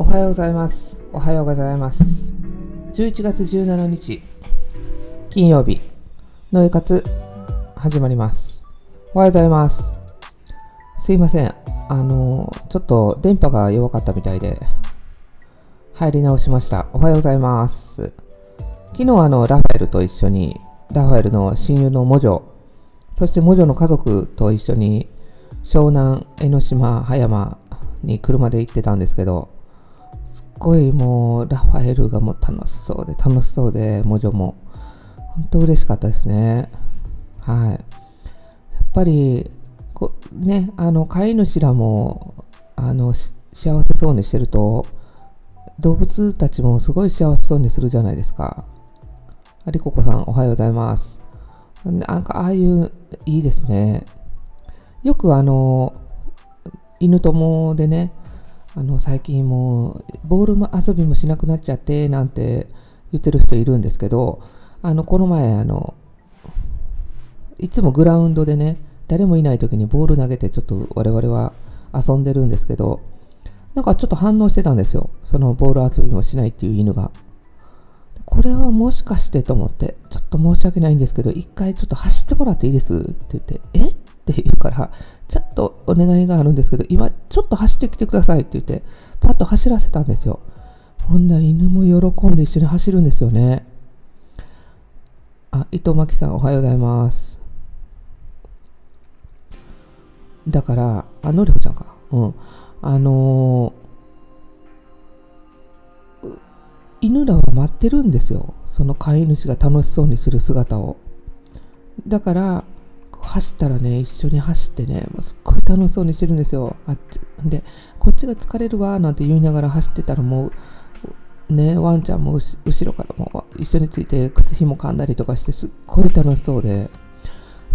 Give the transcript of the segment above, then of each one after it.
おはようございます。おはようございます。11月17日、金曜日、のえかつ、始まります。おはようございます。すいません。あの、ちょっと電波が弱かったみたいで、入り直しました。おはようございます。昨日あの、ラファエルと一緒に、ラファエルの親友のモジョ、そしてモジョの家族と一緒に、湘南、江ノ島、葉山に車で行ってたんですけど、ごいもうラファエルがもう楽しそうで楽しそうで、モジョも。本当嬉しかったですね。はい。やっぱり、こね、あの、飼い主らも、あの、幸せそうにしてると、動物たちもすごい幸せそうにするじゃないですか。ありここさん、おはようございます。なんか、ああいう、いいですね。よくあの、犬友でね、あの最近もうボールも遊びもしなくなっちゃってなんて言ってる人いるんですけど、あのこの前あの、いつもグラウンドでね、誰もいない時にボール投げてちょっと我々は遊んでるんですけど、なんかちょっと反応してたんですよ。そのボール遊びもしないっていう犬が。これはもしかしてと思って、ちょっと申し訳ないんですけど、一回ちょっと走ってもらっていいですって言って、え？って言うから、ちょっとお願いがあるんですけど、今ちょっと走ってきてくださいって言って、パッと走らせたんですよ。ほんなら犬も喜んで一緒に走るんですよね。あ、伊藤真希さんおはようございます。だから、あ、のりほちゃんか。うん。あのー犬らは待ってるんですよ。その飼い主が楽しそうにする姿を。だから、走ったらね、一緒に走ってね、もうすっごい楽しそうにしてるんですよ。あで、こっちが疲れるわなんて言いながら走ってたらもう、ね、ワンちゃんも後ろからも一緒について靴ひも噛んだりとかしてすっごい楽しそうで、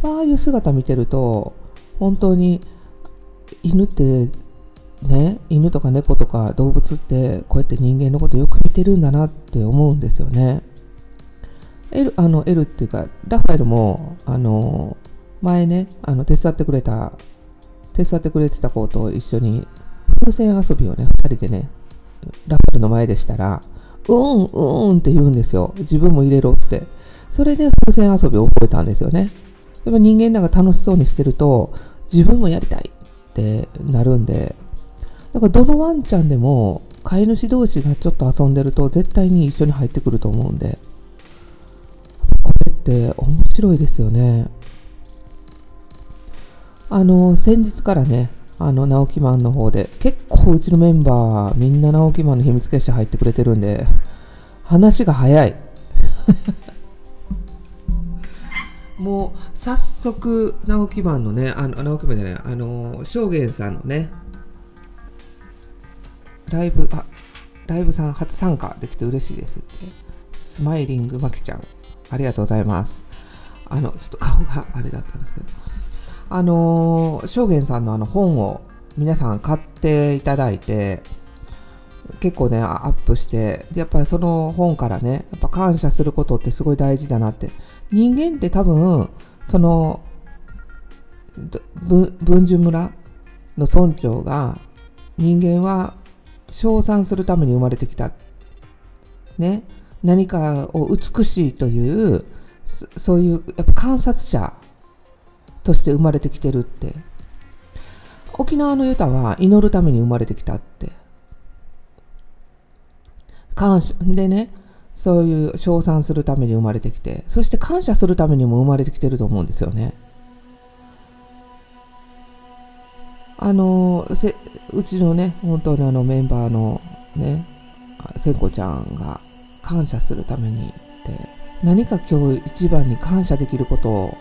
ああいう姿見てると、本当に犬ってね、犬とか猫とか動物ってこうやって人間のことよく見てるんだなって思うんですよね。エルあのエルっていうかラファエルもあの前ねあの手伝ってくれた手伝ってくれてた子と一緒に風船遊びをね2人でねラファエルの前でしたら「うんうん」って言うんですよ。自分も入れろって。それで風船遊びを覚えたんですよね。やっぱ人間なんか楽しそうにしてると自分もやりたいってなるんでだからどのワンちゃんでも飼い主同士がちょっと遊んでると絶対に一緒に入ってくると思うんでこれって面白いですよね。あの先日からねあの直木マンの方で結構うちのメンバーみんな直木マンの秘密結社入ってくれてるんで話が早い もう早速直木マンのねあの直木マンじゃないあの正元さんのねライブ、あ、ライブさん初参加できて嬉しいですって。スマイリングまきちゃん、ありがとうございます。あの、ちょっと顔があれだったんですけど。あのー、正元さんのあの本を皆さん買っていただいて、結構ね、アップして、やっぱりその本からね、やっぱ感謝することってすごい大事だなって。人間って多分、その、文殊村の村長が、人間は称賛するために生まれてきた、ね、何かを美しいというそういうやっぱ観察者として生まれてきてるって。沖縄のユタは祈るために生まれてきたって。感謝でねそういう称賛するために生まれてきてそして感謝するためにも生まれてきてると思うんですよね。あのせうちのね、本当にあのメンバーのね、聖子ちゃんが感謝するためにって、何か今日一番に感謝できることを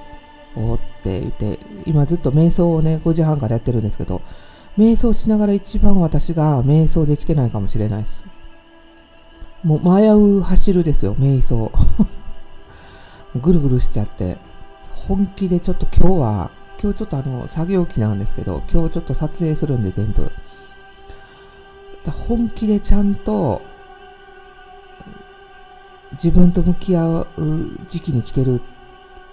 って言って、今ずっと瞑想をね、5時半からやってるんですけど、瞑想しながら一番私が瞑想できてないかもしれないです。もう迷う走るですよ、瞑想。ぐるぐるしちゃって、本気でちょっと今日は今日ちょっとあの作業機なんですけど今日ちょっと撮影するんで全部本気でちゃんと自分と向き合う時期に来てる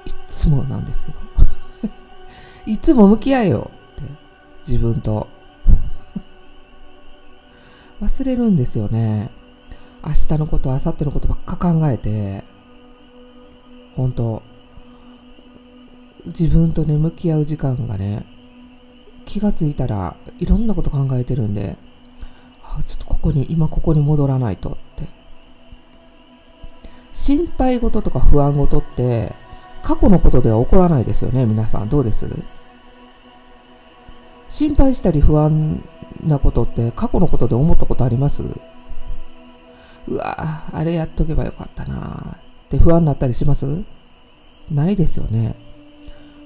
いつもなんですけど いつも向き合えよって自分と 忘れるんですよね。明日のこと、明後日のことばっか考えて、本当自分とね、向き合う時間がね、気がついたらいろんなこと考えてるんで、あちょっとここに、今ここに戻らないとって。心配事とか不安事って過去のことでは起こらないですよね、皆さん。どうです？心配したり不安なことって過去のことで思ったことあります？うわあれやっとけばよかったなって不安になったりします？ないですよね。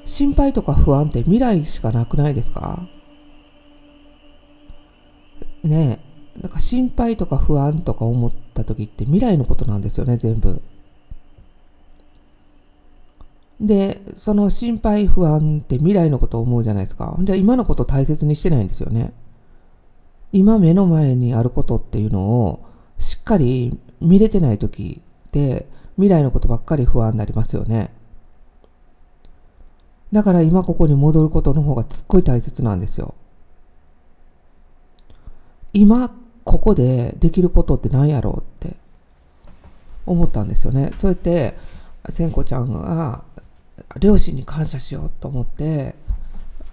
心配とか不安って未来しかなくないですか？ねえ。なんか心配とか不安とか思った時って未来のことなんですよね、全部。で、その心配不安って未来のことを思うじゃないですか。じゃあ今のこと大切にしてないんですよね。今目の前にあることっていうのをしっかり見れてない時って未来のことばっかり不安になりますよね。だから今ここに戻ることの方がすっごい大切なんですよ。今ここでできることって何やろうって思ったんですよね。そうやって千子ちゃんが両親に感謝しようと思って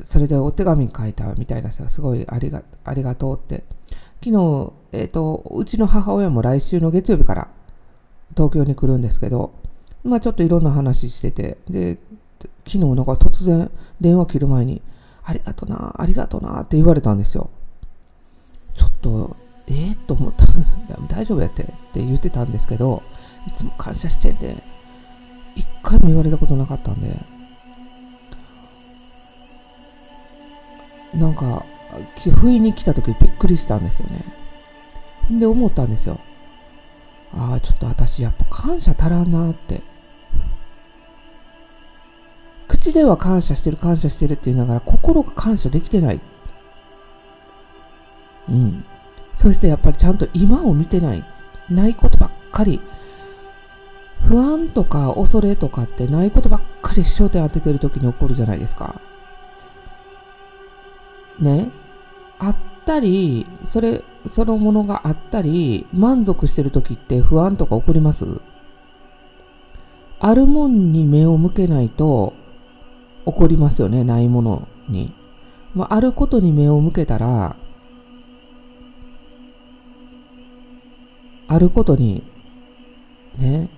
それでお手紙書いたみたいなさすごいありがありがとうって。昨日、えっ、ー、とうちの母親も来週の月曜日から東京に来るんですけどまあちょっといろんな話しててで昨日なんか突然電話切る前にありがとなありがとなって言われたんですよ。ちょっとええー、と思った。大丈夫やってって言ってたんですけどいつも感謝してんで一回も言われたことなかったんで、なんか、不意に来た時びっくりしたんですよね。んで思ったんですよ。ああ、ちょっと私やっぱ感謝足らんなって。口では感謝してる感謝してるって言いながら心が感謝できてない。うん。そしてやっぱりちゃんと今を見てない。ないことばっかり不安とか恐れとかってないことばっかり焦点当ててる時に起こるじゃないですか。ね？あったり、それ、そのものがあったり、満足してる時って不安とか起こります？あるもんに目を向けないと起こりますよね、ないものに。まあ、あることに目を向けたら、あることに、ね、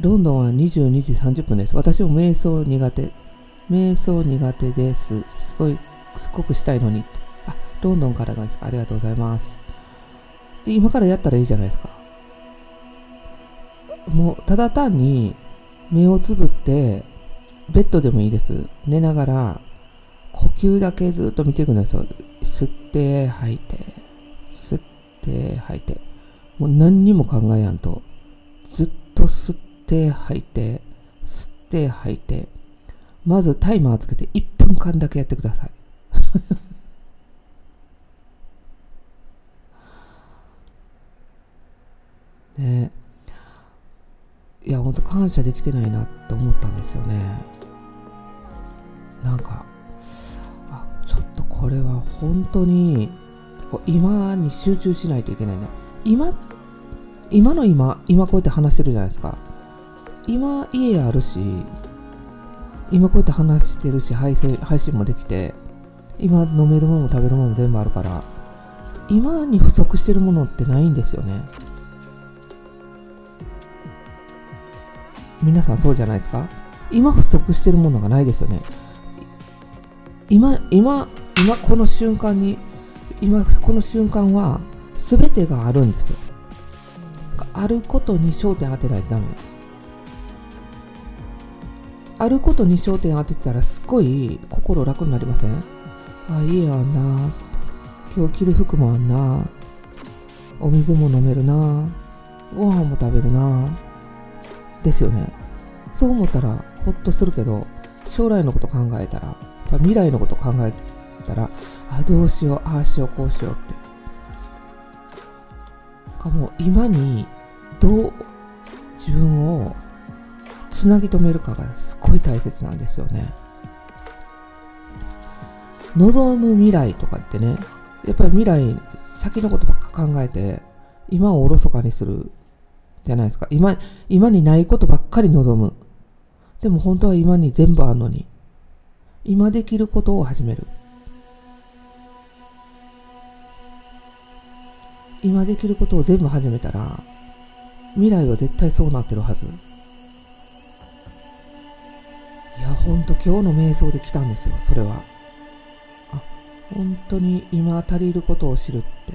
ロンドンは22時30分です。私も瞑想苦手。瞑想苦手です。すごい、すごくしたいのに。あ、ロンドンからなんですか。ありがとうございます。で今からやったらいいじゃないですか。もう、ただ単に目をつぶって、ベッドでもいいです。寝ながら、呼吸だけずっと見ていくんですよ。吸って吐いて、吸って吐いて。もう何にも考えやんと。ずっと吸ってって吐いて、吸って吐いて、まずタイマーつけて1分間だけやってください。ねいや、ほんと感謝できてないなって思ったんですよね。なんか、あ、ちょっとこれは本当に、今に集中しないといけないな。今、今の今、今こうやって話してるじゃないですか。今家あるし今こうやって話してるし配信配信もできて今飲めるもの食べるもの全部あるから今に不足してるものってないんですよね。皆さんそうじゃないですか？今不足してるものがないですよね。今今今この瞬間に今この瞬間は全てがあるんですよ。あることに焦点当てないとダメ。ですあることに焦点当ててたらすっごい心楽になりません？あ、家あんな。今日着る服もあんな。お水も飲めるな。ご飯も食べるな。ですよね。そう思ったらほっとするけど、将来のこと考えたら、未来のこと考えたら、あ、どうしよう、ああしよう、こうしようって。かも今にどう自分をつなぎ止めるかがすっごい大切なんですよね。望む未来とかってね、やっぱり未来先のことばっか考えて今をおろそかにするじゃないですか。今今にないことばっかり望む。でも本当は今に全部あんのに。今できることを始める。今できることを全部始めたら未来は絶対そうなってるはず。いやほんと今日の瞑想で来たんですよそれはあ本当に今足りることを知るって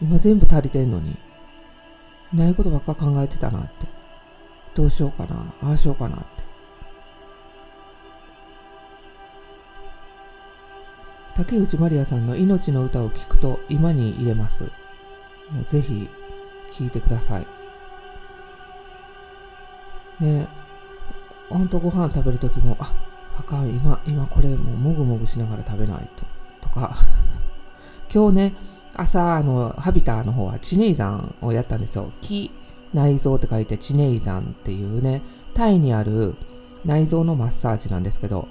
今全部足りてんのにないことばっか考えてたなってどうしようかなああしようかなって竹内まりやさんの命の歌を聴くと今に入れます。ぜひ聴いてください。ねほんとご飯食べるときも、あ、あかん、今、今これもうもぐもぐしながら食べないと。とか、今日ね、朝、あの、ハビターの方はチネイ山をやったんですよ。木、内臓って書いてチネイ山っていうね、タイにある内臓のマッサージなんですけど、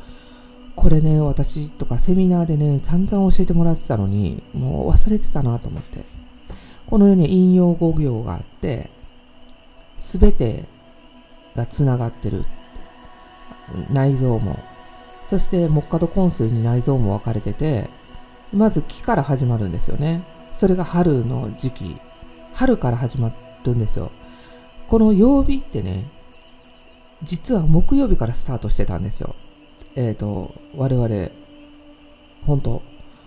これね、私とかセミナーでね、散々教えてもらってたのに、もう忘れてたなと思って。このように引用語行があって、すべてがつながってる。内臓も。そして木下土根水に内臓も分かれてて、まず木から始まるんですよね。それが春の時期。春から始まるんですよ。この曜日ってね、実は木曜日からスタートしてたんですよ。えっ、ー、と、我々、本当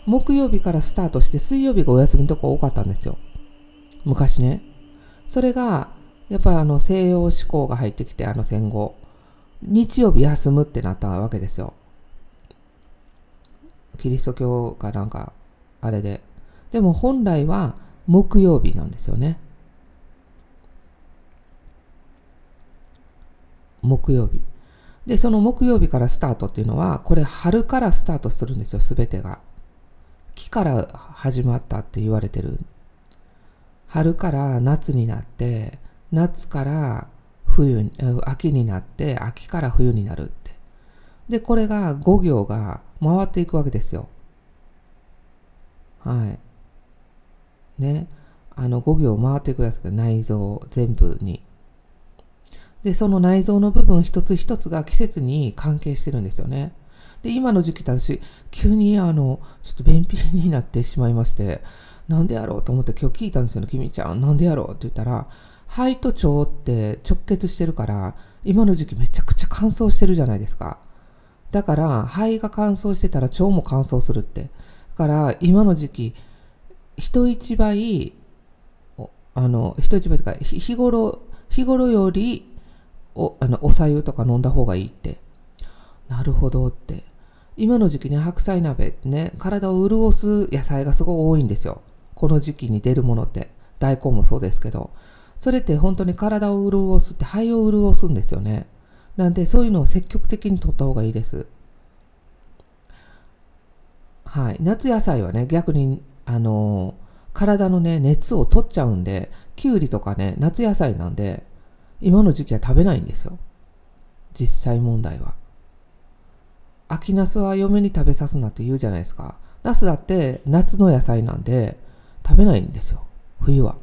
木曜日からスタートして水曜日がお休みのとこ多かったんですよ。昔ね。それが、やっぱりあの西洋思考が入ってきて、あの戦後、日曜日休むってなったわけですよ。キリスト教かなんか、あれで。でも本来は木曜日なんですよね。木曜日。で、その木曜日からスタートっていうのは、これ春からスタートするんですよ、すべてが。木から始まったって言われてる。春から夏になって、夏から冬、秋になって、秋から冬になるって。で、これが5行が回っていくわけですよ。はい。ね。あの5行回っていくやつが内臓全部に。で、その内臓の部分一つ一つが季節に関係してるんですよね。で、今の時期私、急にあの、ちょっと便秘になってしまいまして、なんでやろうと思って今日聞いたんですよ、君ちゃん。なんでやろうって言ったら、肺と腸って直結してるから、今の時期めちゃくちゃ乾燥してるじゃないですか。だから、肺が乾燥してたら腸も乾燥するって。だから、今の時期、人一倍、あの、人一倍とか、日頃、日頃よりおあのお湯とか飲んだ方がいいって。なるほどって。今の時期ね、白菜鍋ってね、体を潤す野菜がすごい多いんですよ。この時期に出るものって。大根もそうですけど。それって本当に体を潤すって肺を潤すんですよね。なんでそういうのを積極的に取った方がいいです。はい。夏野菜はね、逆に、あの、体のね、熱を取っちゃうんで、きゅうりとかね、夏野菜なんで、今の時期は食べないんですよ。実際問題は。秋ナスは嫁に食べさすなって言うじゃないですか。ナスだって夏の野菜なんで食べないんですよ。冬は。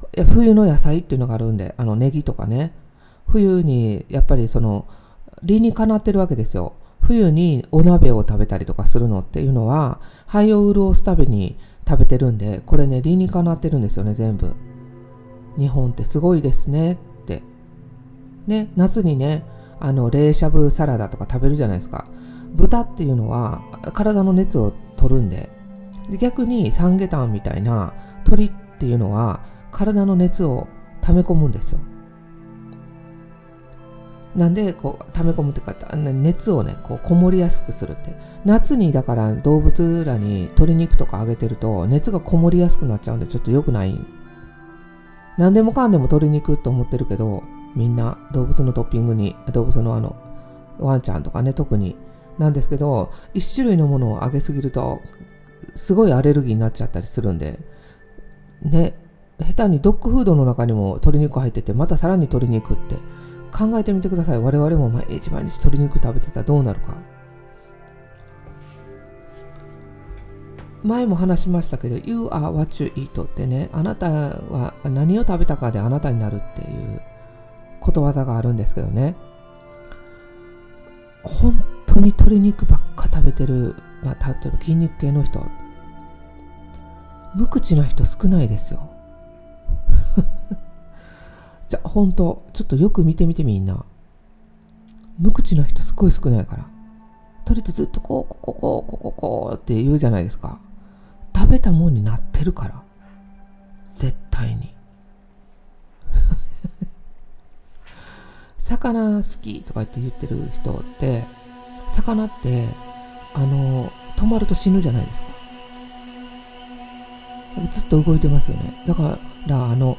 いや冬の野菜っていうのがあるんで、あのネギとかね。冬にやっぱりその理にかなってるわけですよ。冬にお鍋を食べたりとかするのっていうのは肺を潤すために食べてるんで、これね、理にかなってるんですよね、全部。日本ってすごいですねって。ね、夏にね、あの、冷しゃぶサラダとか食べるじゃないですか。豚っていうのは体の熱を取るんで。で逆にサンゲタンみたいな鳥っていうのは体の熱を溜め込むんですよ。なんでこう溜め込むってか熱をねこうこもりやすくするって夏にだから動物らに鶏肉とかあげてると熱がこもりやすくなっちゃうんでちょっと良くない何でもかんでも鶏肉と思ってるけどみんな動物のトッピングに動物のあのワンちゃんとかね特になんですけど1種類のものをあげすぎるとすごいアレルギーになっちゃったりするんでね下手にドッグフードの中にも鶏肉入っててまたさらに鶏肉って。考えてみてください。我々も毎日毎日鶏肉食べてたらどうなるか。前も話しましたけど「You are what you eat」ってねあなたは何を食べたかであなたになるっていうことわざがあるんですけどね。本当に鶏肉ばっか食べてる、まあ、例えば筋肉系の人。無口な人少ないですよ。じゃあ本当ちょっとよく見てみてみんな。無口な人すごい少ないから。鳥ってずっとこうこうこうこうこうこうって言うじゃないですか。食べたもんになってるから。絶対に。魚好きとかって言ってる人って魚ってあの止まると死ぬじゃないですか。ずっと動いてますよね。だかららあの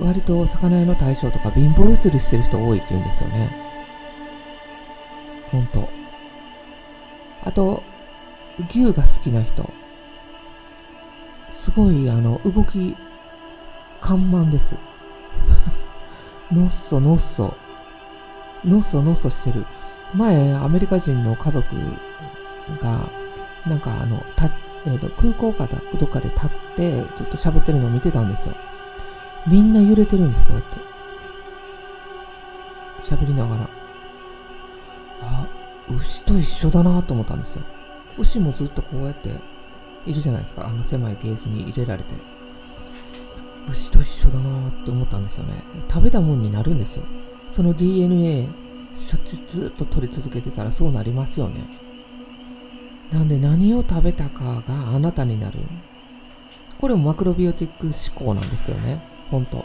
割と魚屋の大将とか貧乏ゆすりしてる人多いって言うんですよね。ほんとあと牛が好きな人。すごいあの動き緩慢です。のっそのっそ。のっそのっそしてる。前アメリカ人の家族がなんかあのた、えー、と空港かどっかで立ってちょっと喋ってるのを見てたんですよ。みんな揺れてるんですこうやって。喋りながら。あ牛と一緒だなと思ったんですよ。牛もずっとこうやっているじゃないですか。あの狭いケージに入れられて。牛と一緒だなって思ったんですよね。食べたもんになるんですよ。その DNA しょっちゅうずっと取り続けてたらそうなりますよね。なんで何を食べたかがあなたになる。これもマクロビオティック思考なんですけどね。本当。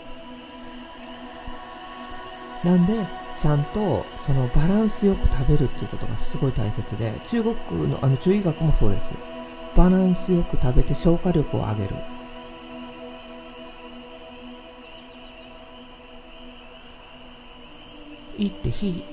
なんでちゃんとそのバランスよく食べるっていうことがすごい大切で中国のあの中医学もそうです。バランスよく食べて消化力を上げる。いいって火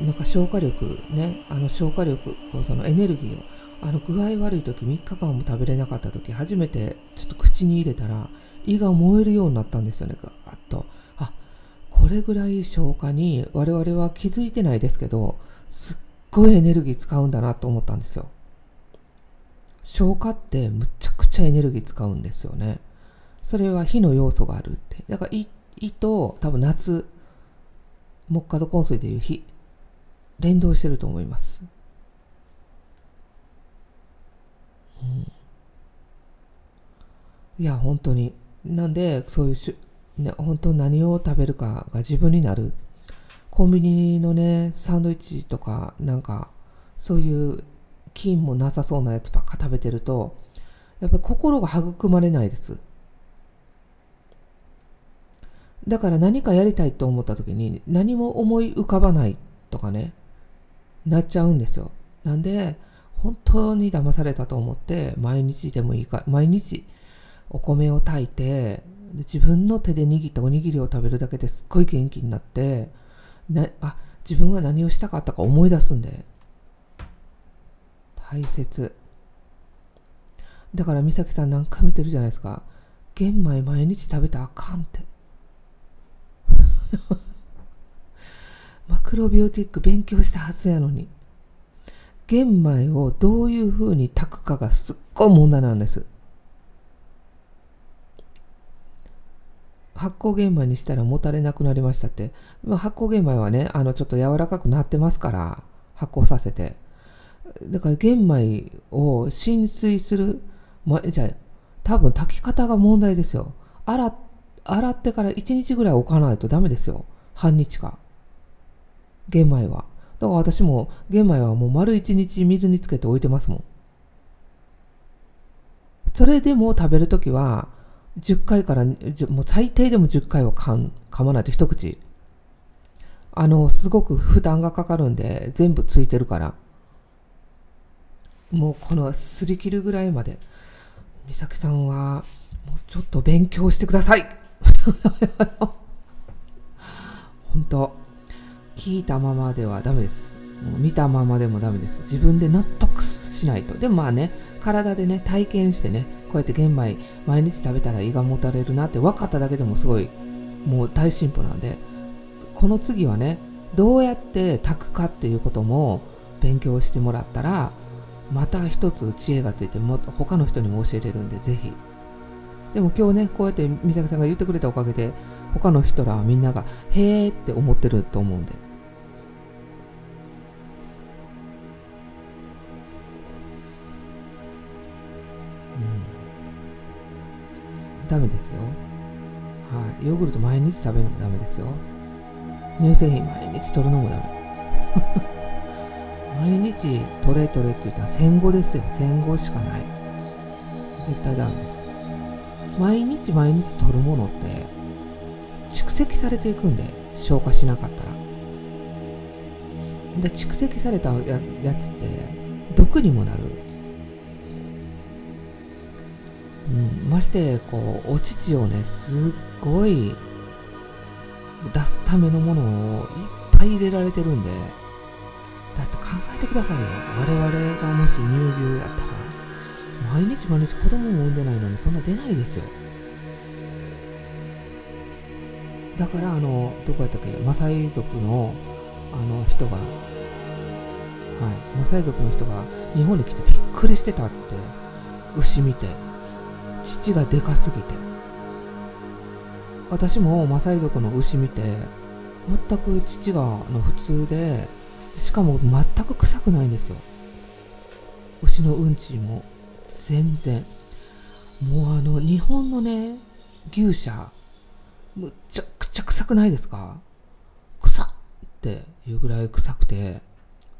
なんか消化力ねあの消化力こうそのエネルギーをあの具合悪い時3日間も食べれなかった時初めてちょっと口に入れたら胃が燃えるようになったんですよね。ガーッと。あこれぐらい消化に我々は気づいてないですけどすっごいエネルギー使うんだなと思ったんですよ。消化ってむちゃくちゃエネルギー使うんですよね。それは火の要素があるって。だから胃胃と多分夏木下土昏水でいう火連動してると思います、いや本当に。なんでそういうし、ね、本当何を食べるかが自分になる。コンビニのねサンドイッチとかなんかそういう菌もなさそうなやつばっか食べてるとやっぱり心が育まれないです。だから何かやりたいと思った時に何も思い浮かばないとかねなっちゃうんですよ。なんで本当に騙されたと思って毎日でもいいか毎日お米を炊いて自分の手で握ったおにぎりを食べるだけですっごい元気になってなあ自分は何をしたかったか思い出すんで。大切。だから美咲さん何回見てるじゃないですか。玄米毎日食べたらあかんって。マクロビオティック勉強したはずやのに。玄米をどういうふうに炊くかがすっごい問題なんです。発酵玄米にしたらもたれなくなりましたって、まあ、発酵玄米はねあのちょっと柔らかくなってますから発酵させて。だから玄米を浸水する、まあ、じゃあ多分炊き方が問題ですよ。洗洗ってから1日ぐらい置かないとダメですよ。半日か玄米は。だから私も玄米はもう丸1日水につけて置いてますもん。それでも食べるときは10回からもう最低でも10回は噛噛まないと一口。あのすごく負担がかかるんで全部ついてるから。もうこのすり切るぐらいまで。美咲さんはもうちょっと勉強してください。本当。聞いたままではダメです。もう見たままでもダメです。自分で納得しないと。でもまあね体でね体験してねこうやって玄米毎日食べたら胃がもたれるなって分かっただけでもすごいもう大進歩なんでこの次はねどうやって炊くかっていうことも勉強してもらったらまた一つ知恵がついても他の人にも教えれるんでぜひ。でも今日ねこうやって美咲さんが言ってくれたおかげで他の人らはみんながへーって思ってると思うんでうん。ダメですよ。はい。ヨーグルト毎日食べるのもダメですよ。乳製品毎日取るのもダメ。毎日取れ取れって言ったら戦後ですよ。戦後しかない。絶対ダメです。毎日毎日取るものって蓄積されていくんで消化しなかったら。で蓄積されたややつって毒にもなる、うん、ましてこうお乳をねすっごい出すためのものをいっぱい入れられてるんでだって考えてくださいよ。我々がもし乳牛やったら毎日毎日子供も産んでないのにそんな出ないですよ。だからあのどこやったっけ？マサイ族のあの人がはい。マサイ族の人が日本に来てびっくりしてたって牛見て父がでかすぎて。私もマサイ族の牛見て全く父がの普通でしかも全く臭くないんですよ。牛のうんちも全然。もうあの日本のね牛舎むちゃちゃ臭くないですか？臭っっていうぐらい臭くて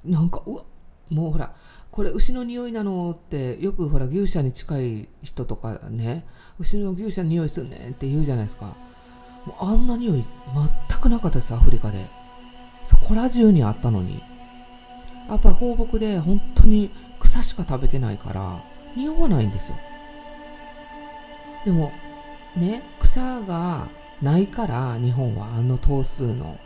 なんかうわもうほらこれ牛の匂いなのってよくほら牛舎に近い人とかね牛の牛舎の匂いすんねんって言うじゃないですか。もうあんな匂い全くなかったですアフリカで。そこら中にあったのに。やっぱり放牧で本当に草しか食べてないから匂わないんですよ。でもね草がないから日本はあの頭数の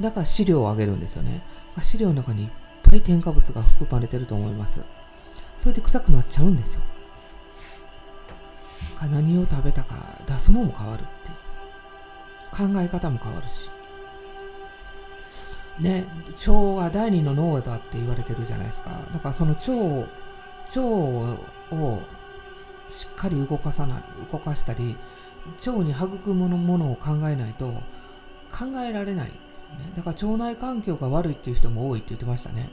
だから飼料をあげるんですよね。飼料の中にいっぱい添加物が含まれてると思います。それで臭くなっちゃうんですよ。何を食べたか出すもんも変わるって考え方も変わるし。ね、腸は第二の脳だって言われてるじゃないですか。だからその腸腸をしっかり動かさない、動かしたり、腸に育むものを考えないと考えられないですよね。だから腸内環境が悪いっていう人も多いって言ってましたね。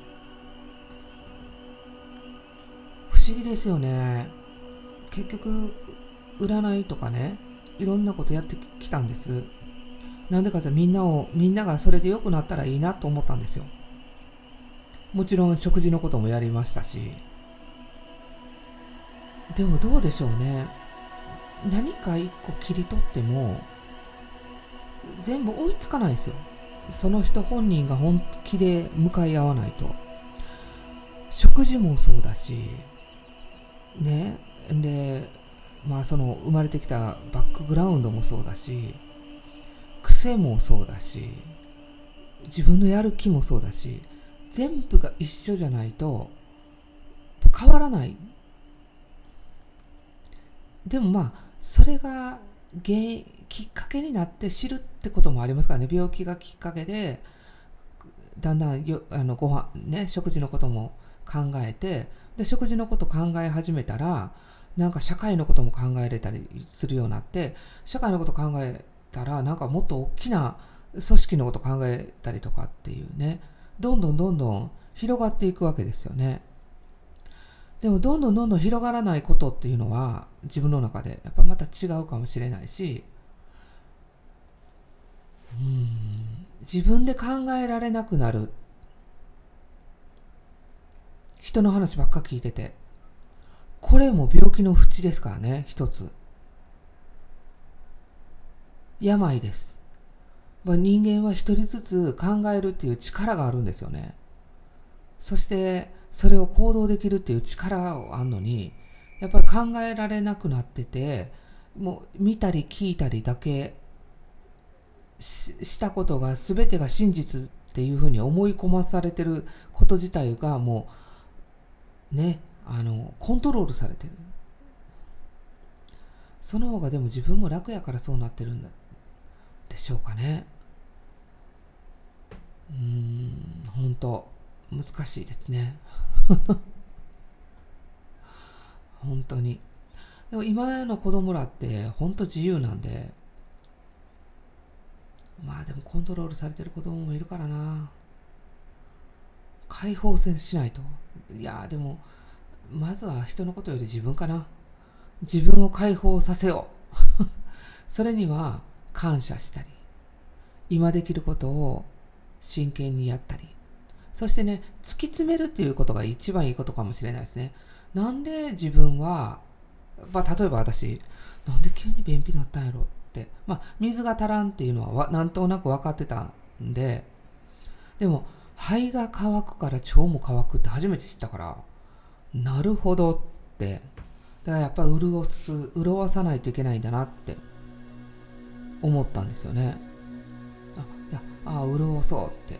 不思議ですよね。結局、占いとかね、いろんなことやってきたんです。なんでかってみんなを、みんながそれで良くなったらいいなと思ったんですよ。もちろん食事のこともやりましたし。でもどうでしょうね。何か一個切り取っても、全部追いつかないですよ。その人本人が本気で向かい合わないと。食事もそうだし、ね。で、まあその生まれてきたバックグラウンドもそうだし、癖もそうだし自分のやる気もそうだし全部が一緒じゃないと変わらないでもまあそれが原因きっかけになって知るってこともありますからね。病気がきっかけでだんだんよあのご飯ね食事のことも考えてで食事のこと考え始めたらなんか社会のことも考えれたりするようになって社会のこと考えたらなんかもっと大きな組織のこと考えたりとかっていうね。どんどんどんどん広がっていくわけですよね。でもどんどんどんどん広がらないことっていうのは自分の中でやっぱまた違うかもしれないしうん自分で考えられなくなる人の話ばっか聞いててこれも病気の淵ですからね一つ病です。まあ、人間は一人ずつ考えるっていう力があるんですよね。そしてそれを行動できるっていう力があるのにやっぱり考えられなくなっててもう見たり聞いたりだけしたことが全てが真実っていうふうに思い込まされてること自体がもうねあのコントロールされてる。その方がでも自分も楽やからそうなってるんでしょうかね。うーん本当難しいですね。本当に。でも今の子供らって本当自由なんで。まあでもコントロールされてる子供もいるからな。解放せしないと。いやでもまずは人のことより自分かな。自分を解放させよう。それには感謝したり今できることを真剣にやったりそしてね突き詰めるっていうことが一番いいことかもしれないですね。なんで自分は、まあ、例えば私なんで急に便秘になったんやろって、まあ、水が足らんっていうのはなんとなく分かってたんで。でも肺が乾くから腸も乾くって初めて知ったからなるほどって。だからやっぱり潤す潤さないといけないんだなって。思ったんですよね。ああ潤そうって。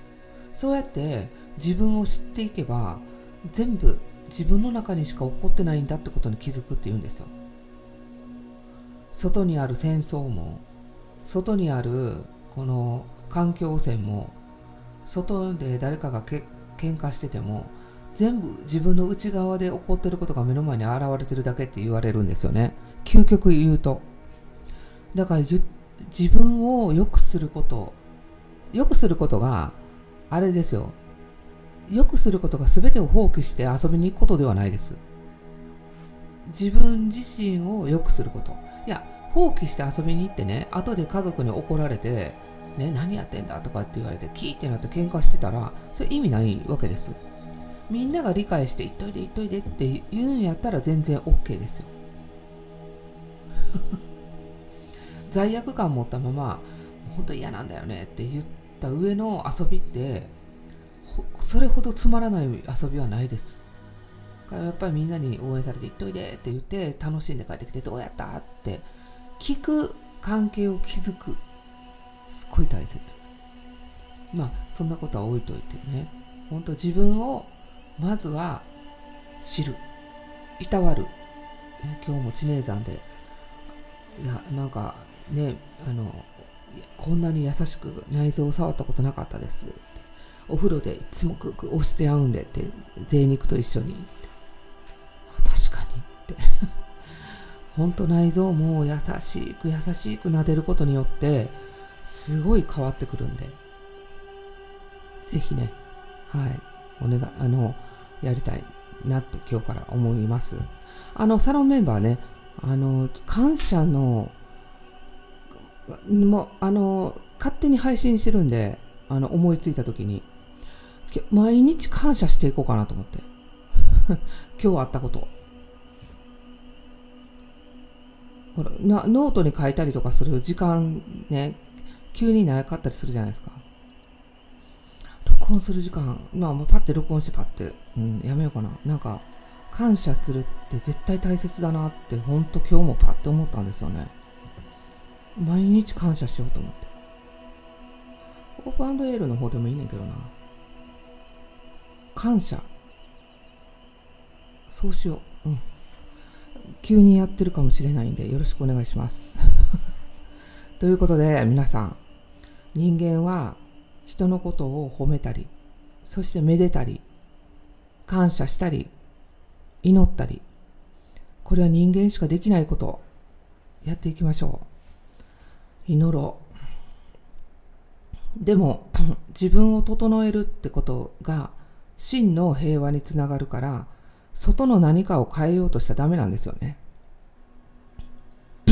そうやって自分を知っていけば全部自分の中にしか起こってないんだってことに気づくっていうんですよ。外にある戦争も外にあるこの環境汚染も外で誰かがけ喧嘩してても全部自分の内側で起こってることが目の前に現れてるだけって言われるんですよね。究極言うと。だから自分を良くすること良くすることがあれですよ。良くすることが全てを放棄して遊びに行くことではないです。自分自身を良くすること。いや放棄して遊びに行ってね後で家族に怒られてね何やってんだとかって言われてキーってなって喧嘩してたらそれ意味ないわけです。みんなが理解して行っといで行っといでって言うんやったら全然 OK ですよ。罪悪感持ったまま本当嫌なんだよねって言った上の遊びってそれほどつまらない遊びはないです。やっぱりみんなに応援されて行っといでって言って楽しんで帰ってきてどうやったって聞く関係を築くすっごい大切。まあそんなことは置いといてね。本当自分をまずは知る。いたわる、今日も知名山で。いやなんかねあのこんなに優しく内臓を触ったことなかったです。お風呂でいつもクク押して合うんでって贅肉と一緒に確かにって。本当内臓も優しく優しく撫でることによってすごい変わってくるんで。ぜひねはいお願いあのやりたいなって今日から思います。あのサロンメンバーねあの感謝のもあの勝手に配信してるんであの思いついた時に。毎日感謝していこうかなと思って。今日あったこと。ほらなノートに書いたりとかする時間ね急になかったりするじゃないですか。録音する時間。まあもうパッて録音してパッて、うん、やめようかな。なんか感謝するって絶対大切だなってほんと今日もパッて思ったんですよね。毎日感謝しようと思って。オープエールの方でもいいねんけどな。感謝。そうしよう。うん。急にやってるかもしれないんで、よろしくお願いします。ということで、皆さん、人間は人のことを褒めたり、そしてめでたり、感謝したり、祈ったり、これは人間しかできないこと、やっていきましょう。祈ろうでも 自分を整えるってことが真の平和につながるから外の何かを変えようとしちゃダメなんですよね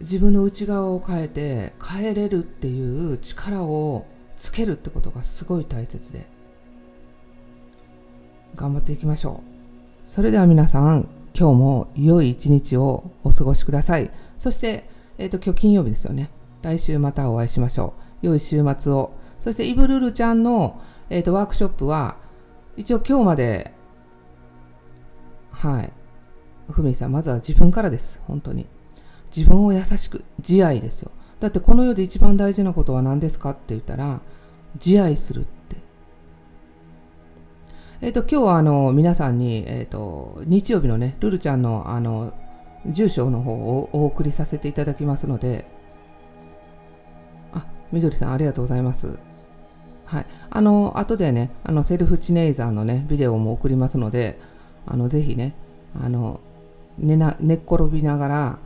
自分の内側を変えて変えれるっていう力をつけるってことがすごい大切で頑張っていきましょうそれでは皆さん今日も良い一日をお過ごしくださいそしてえっ、ー、と、今日金曜日ですよね。来週またお会いしましょう。良い週末を。そして、イブルルちゃんの、えっ、ー、と、ワークショップは、一応今日まで、はい。ふみさん、まずは自分からです。本当に。自分を優しく、自愛ですよ。だってこの世で一番大事なことは何ですかって言ったら、自愛するって。えっ、ー、と、今日はあの、皆さんに、えっ、ー、と、日曜日のね、ルルちゃんのあの、住所の方をお送りさせていただきますので、あ、みどりさんありがとうございます。はい。あの、後でね、あの、セルフチネイザーのね、ビデオも送りますので、あの、ぜひね、あの寝な寝っ転びながら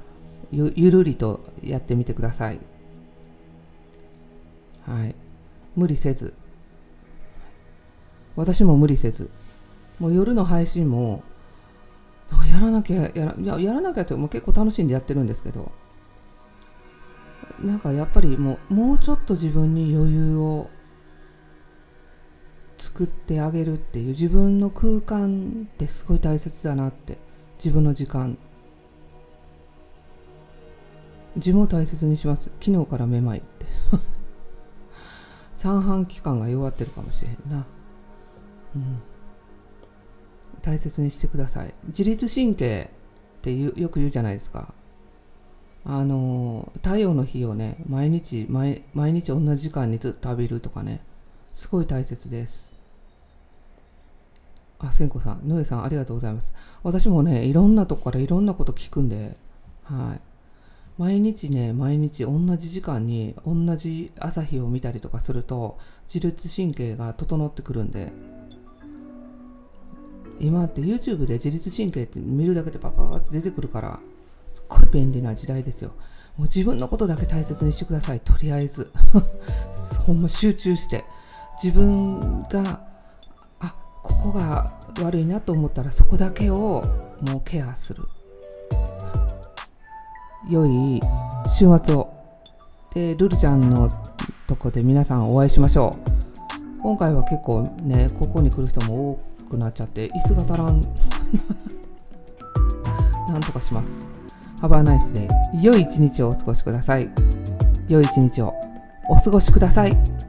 ゆゆるりとやってみてください。はい。無理せず。私も無理せず。もう夜の配信も、やらなきゃやらやらなきゃってもう結構楽しんでやってるんですけど、なんかやっぱりもうもうちょっと自分に余裕を作ってあげるっていう自分の空間ってすごい大切だなって自分の時間。自分を大切にします。昨日からめまいって。三半規管が弱ってるかもしれんな。うん。大切にしてください。自律神経ってよく言うじゃないですか。あの太陽の日をね毎日毎毎日同じ時間にずっと浴びるとかね。すごい大切です。あ千子さん。野江さんありがとうございます。私もねいろんなとこからいろんなこと聞くんではい。毎日ね毎日同じ時間に同じ朝日を見たりとかすると自律神経が整ってくるんで。今って YouTube で自律神経って見るだけでパパパって出てくるからすっごい便利な時代ですよ。もう自分のことだけ大切にしてください。とりあえず。ほんま集中して。自分があここが悪いなと思ったらそこだけをもうケアする。良い週末を。でルルちゃんのとこで皆さんお会いしましょう。今回は結構ねここに来る人も多くなっちゃって椅子が足らん。なんとかします。Have a nice day 良い一日をお過ごしください。良い一日をお過ごしください。